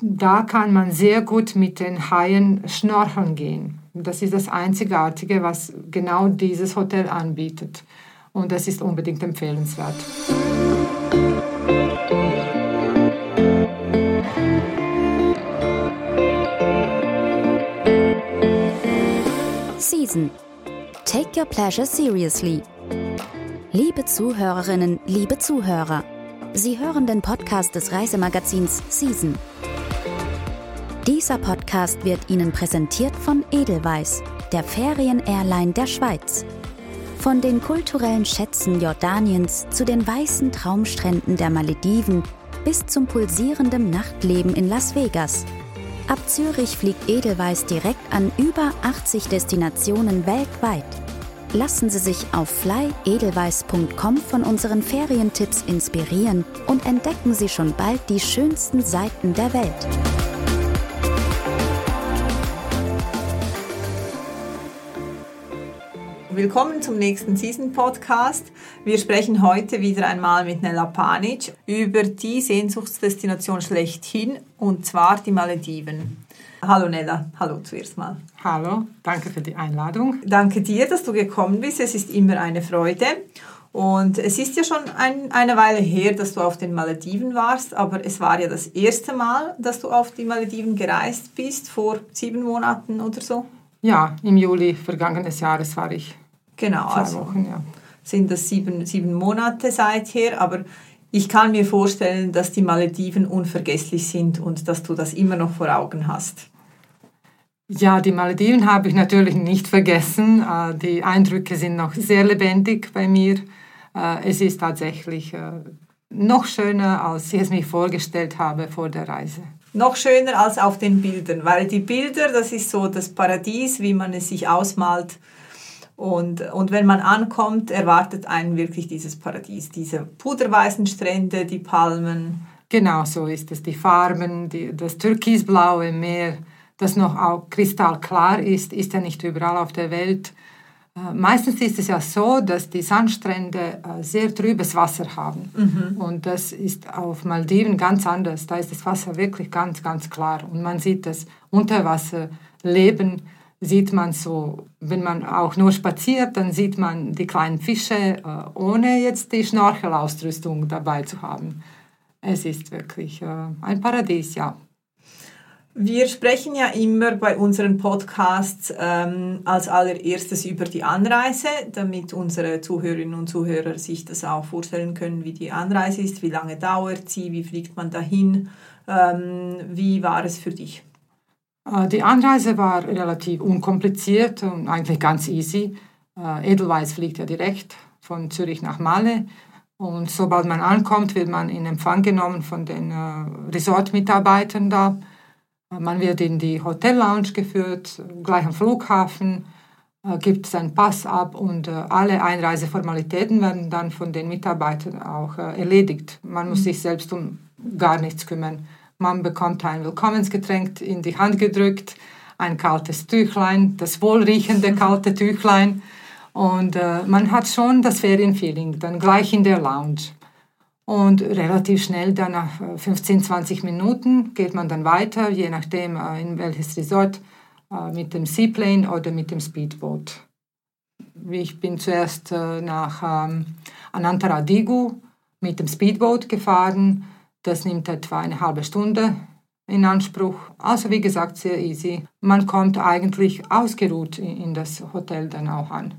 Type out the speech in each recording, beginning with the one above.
da kann man sehr gut mit den Haien schnorcheln gehen. Das ist das Einzigartige, was genau dieses Hotel anbietet. Und das ist unbedingt empfehlenswert. Season. Take your pleasure seriously. Liebe Zuhörerinnen, liebe Zuhörer, Sie hören den Podcast des Reisemagazins Season. Dieser Podcast wird Ihnen präsentiert von Edelweiss, der Ferien-Airline der Schweiz. Von den kulturellen Schätzen Jordaniens zu den weißen Traumstränden der Malediven bis zum pulsierenden Nachtleben in Las Vegas. Ab Zürich fliegt Edelweiss direkt an über 80 Destinationen weltweit. Lassen Sie sich auf flyedelweiss.com von unseren Ferientipps inspirieren und entdecken Sie schon bald die schönsten Seiten der Welt. Willkommen zum nächsten Season Podcast. Wir sprechen heute wieder einmal mit Nella Panic über die Sehnsuchtsdestination schlechthin und zwar die Malediven. Hallo Nella, hallo zuerst mal. Hallo, danke für die Einladung. Danke dir, dass du gekommen bist. Es ist immer eine Freude. Und es ist ja schon ein, eine Weile her, dass du auf den Malediven warst, aber es war ja das erste Mal, dass du auf die Malediven gereist bist, vor sieben Monaten oder so. Ja, im Juli vergangenes Jahres war ich Genau, Zwei also Wochen, ja. sind das sieben, sieben Monate seither, aber ich kann mir vorstellen, dass die Malediven unvergesslich sind und dass du das immer noch vor Augen hast. Ja, die Malediven habe ich natürlich nicht vergessen. Äh, Die Eindrücke sind noch sehr lebendig bei mir. Äh, Es ist tatsächlich äh, noch schöner, als ich es mir vorgestellt habe vor der Reise. Noch schöner als auf den Bildern, weil die Bilder, das ist so das Paradies, wie man es sich ausmalt. Und, und wenn man ankommt, erwartet einen wirklich dieses Paradies, diese puderweißen Strände, die Palmen. Genau so ist es. Die Farben, die, das türkisblaue Meer, das noch auch kristallklar ist, ist ja nicht überall auf der Welt. Äh, Meistens ist es ja so, dass die Sandstrände äh, sehr trübes Wasser haben. Und das ist auf Maldiven ganz anders. Da ist das Wasser wirklich ganz, ganz klar. Und man sieht das Unterwasserleben, sieht man so, wenn man auch nur spaziert, dann sieht man die kleinen Fische, äh, ohne jetzt die Schnorchelausrüstung dabei zu haben. Es ist wirklich äh, ein Paradies, ja. Wir sprechen ja immer bei unseren Podcasts ähm, als allererstes über die Anreise, damit unsere Zuhörerinnen und Zuhörer sich das auch vorstellen können, wie die Anreise ist, wie lange dauert sie, wie fliegt man dahin, ähm, wie war es für dich? Äh, Die Anreise war relativ unkompliziert und eigentlich ganz easy. Äh, Edelweiss fliegt ja direkt von Zürich nach Male. Und sobald man ankommt, wird man in Empfang genommen von den äh, Resort-Mitarbeitern da. Man wird in die Hotellounge geführt, gleich am Flughafen, äh, gibt seinen Pass ab und äh, alle Einreiseformalitäten werden dann von den Mitarbeitern auch erledigt. Man muss sich selbst um gar nichts kümmern. Man bekommt ein Willkommensgetränk in die Hand gedrückt, ein kaltes Tüchlein, das wohlriechende kalte Tüchlein. Und äh, man hat schon das Ferienfeeling, dann gleich in der Lounge. Und relativ schnell, dann nach äh, 15, 20 Minuten, geht man dann weiter, je nachdem äh, in welches Resort, äh, mit dem Seaplane oder mit dem Speedboot. Ich bin zuerst äh, nach ähm, Anantaradigu mit dem Speedboot gefahren. Das nimmt etwa eine halbe Stunde in Anspruch. Also wie gesagt, sehr easy. Man kommt eigentlich ausgeruht in das Hotel dann auch an.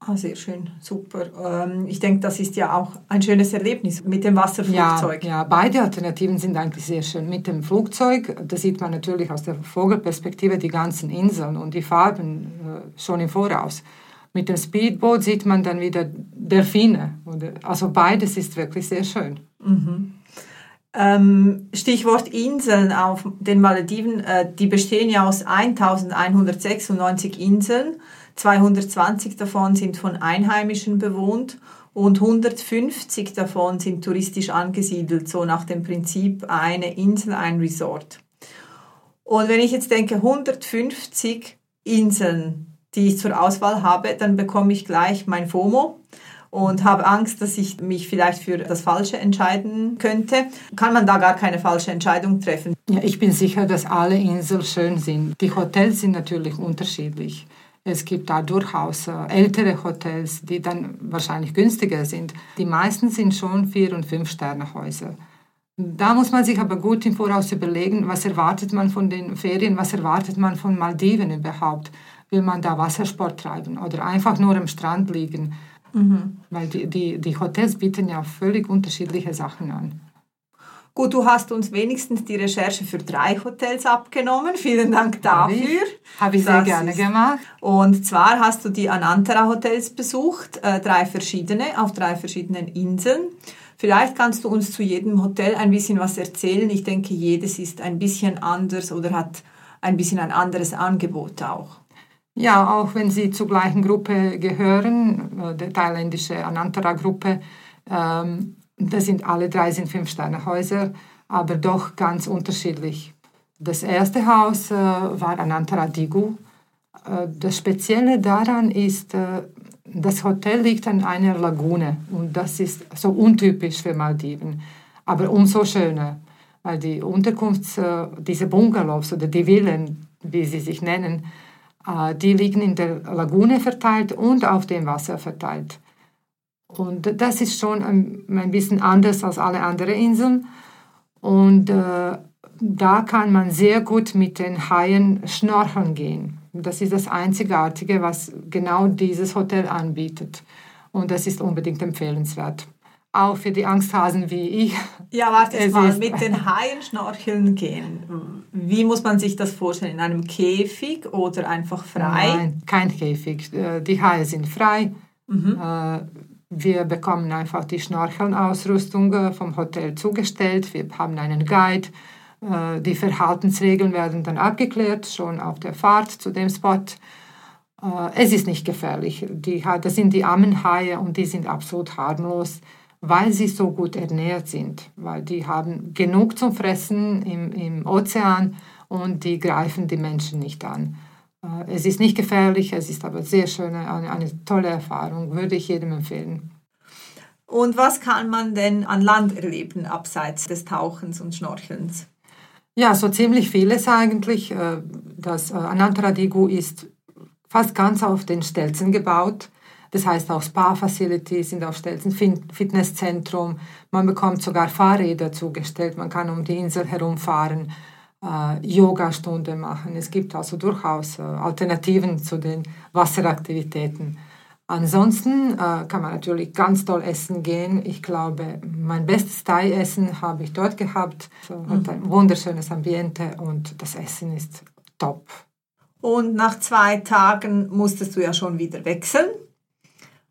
Ah, sehr schön, super. Ähm, ich denke, das ist ja auch ein schönes Erlebnis mit dem Wasserflugzeug. Ja, ja, beide Alternativen sind eigentlich sehr schön. Mit dem Flugzeug, da sieht man natürlich aus der Vogelperspektive die ganzen Inseln und die Farben äh, schon im Voraus. Mit dem Speedboot sieht man dann wieder Delfine. Also beides ist wirklich sehr schön. Ähm, Stichwort Inseln auf den Malediven, äh, die bestehen ja aus 1196 Inseln, 220 davon sind von Einheimischen bewohnt und 150 davon sind touristisch angesiedelt, so nach dem Prinzip eine Insel, ein Resort. Und wenn ich jetzt denke, 150 Inseln, die ich zur Auswahl habe, dann bekomme ich gleich mein FOMO und habe Angst, dass ich mich vielleicht für das Falsche entscheiden könnte. Kann man da gar keine falsche Entscheidung treffen? Ja, ich bin sicher, dass alle Inseln schön sind. Die Hotels sind natürlich unterschiedlich. Es gibt da durchaus äh, ältere Hotels, die dann wahrscheinlich günstiger sind. Die meisten sind schon Vier- und Fünf-Sterne-Häuser. Da muss man sich aber gut im Voraus überlegen, was erwartet man von den Ferien, was erwartet man von Maldiven überhaupt. Will man da Wassersport treiben oder einfach nur am Strand liegen? Mhm. Weil die, die, die Hotels bieten ja völlig unterschiedliche Sachen an. Gut, du hast uns wenigstens die Recherche für drei Hotels abgenommen. Vielen Dank dafür. Habe ich, Habe ich sehr gerne gemacht. Und zwar hast du die Anantara Hotels besucht, äh, drei verschiedene, auf drei verschiedenen Inseln. Vielleicht kannst du uns zu jedem Hotel ein bisschen was erzählen. Ich denke, jedes ist ein bisschen anders oder hat ein bisschen ein anderes Angebot auch. Ja, auch wenn sie zur gleichen Gruppe gehören, äh, der thailändische Anantara-Gruppe, ähm, das sind alle drei sind Fünf-Sterne-Häuser, aber doch ganz unterschiedlich. Das erste Haus äh, war Anantara Digu. Äh, das Spezielle daran ist, äh, das Hotel liegt an einer Lagune und das ist so untypisch für Maldiven, aber umso schöner, weil die Unterkunft, äh, diese Bungalows oder die Villen, wie sie sich nennen, die liegen in der Lagune verteilt und auf dem Wasser verteilt. Und das ist schon ein, ein bisschen anders als alle anderen Inseln. Und äh, da kann man sehr gut mit den Haien schnorcheln gehen. Das ist das Einzigartige, was genau dieses Hotel anbietet. Und das ist unbedingt empfehlenswert. Auch für die Angsthasen wie ich. Ja, warte es mal, mit den Haien schnorcheln gehen. Wie muss man sich das vorstellen? In einem Käfig oder einfach frei? Nein, kein Käfig. Äh, die Haie sind frei. Mhm. Äh, wir bekommen einfach die Schnorchelausrüstung äh, vom Hotel zugestellt. Wir haben einen Guide. Die Verhaltensregeln werden dann abgeklärt, schon auf der Fahrt zu dem Spot. Es ist nicht gefährlich. Die, das sind die Ammenhaie und die sind absolut harmlos, weil sie so gut ernährt sind. Weil die haben genug zum Fressen im, im Ozean und die greifen die Menschen nicht an. Äh, es ist nicht gefährlich, es ist aber sehr schön, eine, eine tolle Erfahrung, würde ich jedem empfehlen. Und was kann man denn an Land erleben, abseits des Tauchens und Schnorchelns? Ja, so ziemlich vieles eigentlich. Äh, das äh, Anantaradigu ist fast ganz auf den Stelzen gebaut. Das heißt, auch Spa-Facilities sind auf Stelzen, Fitnesszentrum. Man bekommt sogar Fahrräder zugestellt. Man kann um die Insel herumfahren äh, Yogastunde machen. Es gibt also durchaus äh, Alternativen zu den Wasseraktivitäten. Ansonsten äh, kann man natürlich ganz toll essen gehen. Ich glaube, mein bestes Thai-Essen habe ich dort gehabt. Es hat ein mhm. wunderschönes Ambiente und das Essen ist top. Und nach zwei Tagen musstest du ja schon wieder wechseln.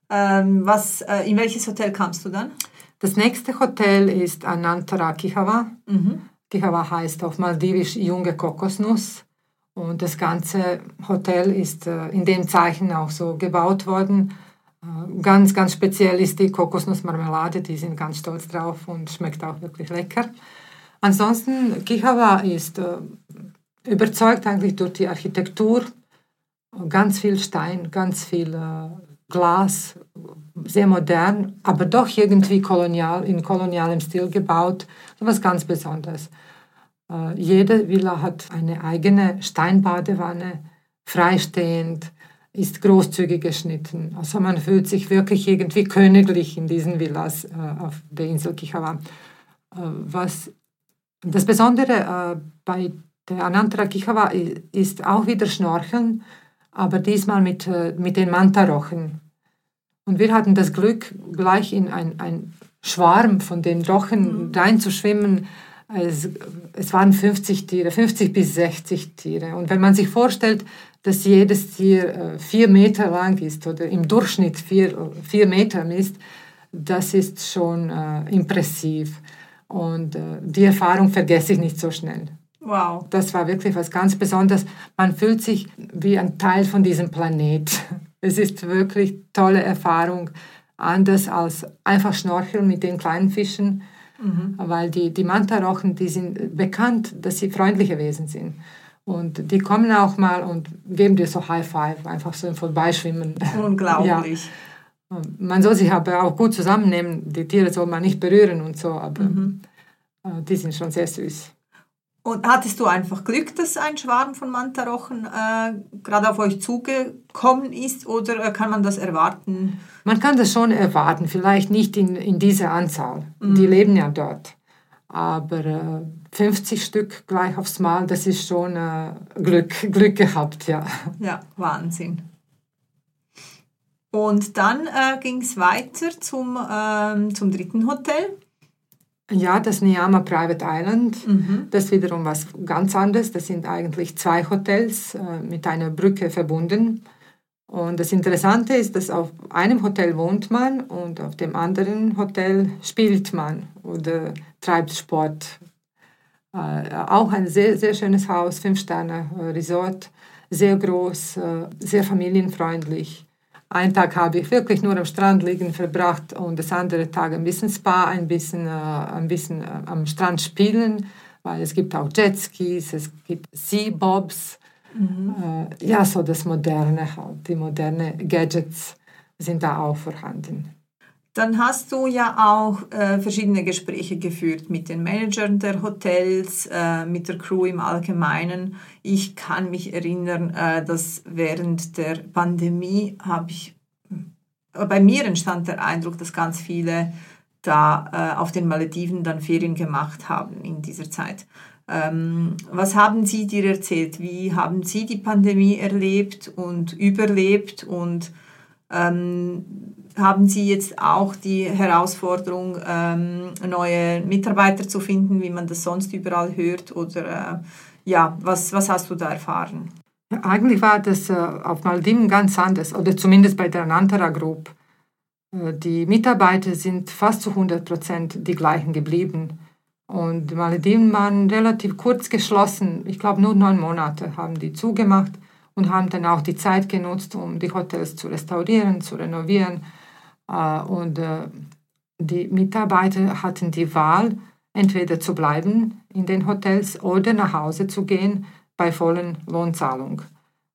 Ähm, was, äh, in welches Hotel kamst du dann? Das nächste Hotel ist Anantara Kihawa. Mhm. Kihawa heißt auf Maldivisch junge Kokosnuss. Und das ganze Hotel ist äh, in dem Zeichen auch so gebaut worden. Äh, ganz, ganz speziell ist die Kokosnussmarmelade, die sind ganz stolz drauf und schmeckt auch wirklich lecker. Ansonsten, Kihawa ist äh, überzeugt eigentlich durch die Architektur. Ganz viel Stein, ganz viel Glas, sehr modern, aber doch irgendwie kolonial, in kolonialem Stil gebaut. Was ganz Besonderes. Äh, jede Villa hat eine eigene Steinbadewanne, freistehend, ist großzügig geschnitten. Also man fühlt sich wirklich irgendwie königlich in diesen Villas äh, auf der Insel Kichawa. Äh, was das Besondere bei der Anantara Kichawa ist auch wieder Schnorcheln, aber diesmal mit, mit den Mantarochen. Und wir hatten das Glück, gleich in ein, ein Schwarm von den Rochen mhm. reinzuschwimmen, es, es waren 50 Tiere, 50 bis 60 Tiere. Und wenn man sich vorstellt, dass jedes Tier äh, vier Meter lang ist oder im Durchschnitt vier, vier Meter misst, das ist schon äh, impressiv. Und äh, die Erfahrung vergesse ich nicht so schnell. Wow. Das war wirklich was ganz Besonderes. Man fühlt sich wie ein Teil von diesem Planet. Es ist wirklich tolle Erfahrung, anders als einfach Schnorcheln mit den kleinen Fischen Mhm. Weil die, die Mantarochen, die sind bekannt, dass sie freundliche Wesen sind. Und die kommen auch mal und geben dir so High Five, einfach so im Vorbeischwimmen. Unglaublich. Man soll sich aber auch gut zusammennehmen. Die Tiere soll man nicht berühren und so, aber mhm. die sind schon sehr süß. Und hattest du einfach Glück, dass ein Schwarm von Mantarochen äh, gerade auf euch zugekommen ist oder äh, kann man das erwarten? Man kann das schon erwarten, vielleicht nicht in, in dieser Anzahl. Mhm. Die leben ja dort. Aber äh, 50 Stück gleich aufs Mal, das ist schon äh, Glück, Glück gehabt, ja. Ja, Wahnsinn. Und dann äh, ging es weiter zum, ähm, zum dritten Hotel. Ja, das Niama Private Island, mhm. das ist wiederum was ganz anderes. Das sind eigentlich zwei Hotels äh, mit einer Brücke verbunden. Und das Interessante ist, dass auf einem Hotel wohnt man und auf dem anderen Hotel spielt man oder treibt Sport. Äh, auch ein sehr, sehr schönes Haus, Fünf-Sterne-Resort, sehr groß, äh, sehr familienfreundlich. Einen Tag habe ich wirklich nur am Strand liegen verbracht und das andere Tag ein bisschen Spa, ein bisschen, äh, ein bisschen äh, am Strand spielen, weil es gibt auch Jetskis, es gibt Seabobs. Mhm. Äh, ja, so das Moderne halt, die modernen Gadgets sind da auch vorhanden. Dann hast du ja auch äh, verschiedene Gespräche geführt mit den Managern der Hotels, äh, mit der Crew im Allgemeinen. Ich kann mich erinnern, äh, dass während der Pandemie habe ich, äh, bei mir entstand der Eindruck, dass ganz viele da äh, auf den Malediven dann Ferien gemacht haben in dieser Zeit. Ähm, was haben Sie dir erzählt? Wie haben Sie die Pandemie erlebt und überlebt und ähm, haben Sie jetzt auch die Herausforderung, ähm, neue Mitarbeiter zu finden, wie man das sonst überall hört? Oder äh, ja, was, was hast du da erfahren? Eigentlich war das äh, auf Maldiven ganz anders, oder zumindest bei der Nantara Group. Äh, die Mitarbeiter sind fast zu 100 Prozent die gleichen geblieben. Und die Malediven waren relativ kurz geschlossen. Ich glaube, nur neun Monate haben die zugemacht und haben dann auch die Zeit genutzt, um die Hotels zu restaurieren, zu renovieren. Äh, und äh, die Mitarbeiter hatten die Wahl, entweder zu bleiben in den Hotels oder nach Hause zu gehen bei vollen Lohnzahlung.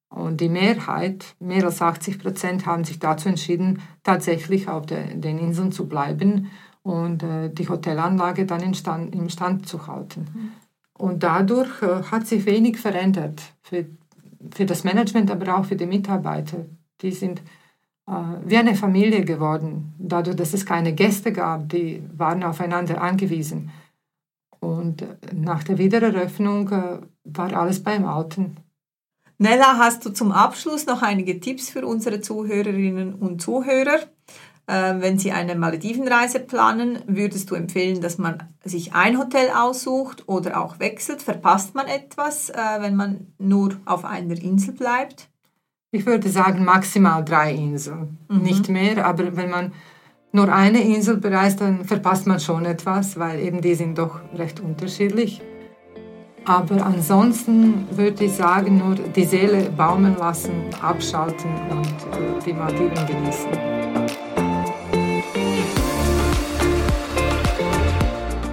Und die Mehrheit, mehr als 80 Prozent, haben sich dazu entschieden, tatsächlich auf den Inseln zu bleiben und äh, die Hotelanlage dann in Stand, im Stand zu halten. Mhm. Und dadurch hat sich wenig verändert für für das Management, aber auch für die Mitarbeiter. Die sind äh, wie eine Familie geworden, dadurch, dass es keine Gäste gab, die waren aufeinander angewiesen. Und nach der Wiedereröffnung äh, war alles beim Alten. Nella, hast du zum Abschluss noch einige Tipps für unsere Zuhörerinnen und Zuhörer? Äh, wenn Sie eine Maledivenreise planen, würdest du empfehlen, dass man sich ein Hotel aussucht oder auch wechselt? Verpasst man etwas, äh, wenn man nur auf einer Insel bleibt? Ich würde sagen maximal drei Inseln, mhm. nicht mehr. Aber wenn man nur eine Insel bereist, dann verpasst man schon etwas, weil eben die sind doch recht unterschiedlich. Aber ansonsten würde ich sagen, nur die Seele baumeln lassen, abschalten und die Maldiven genießen.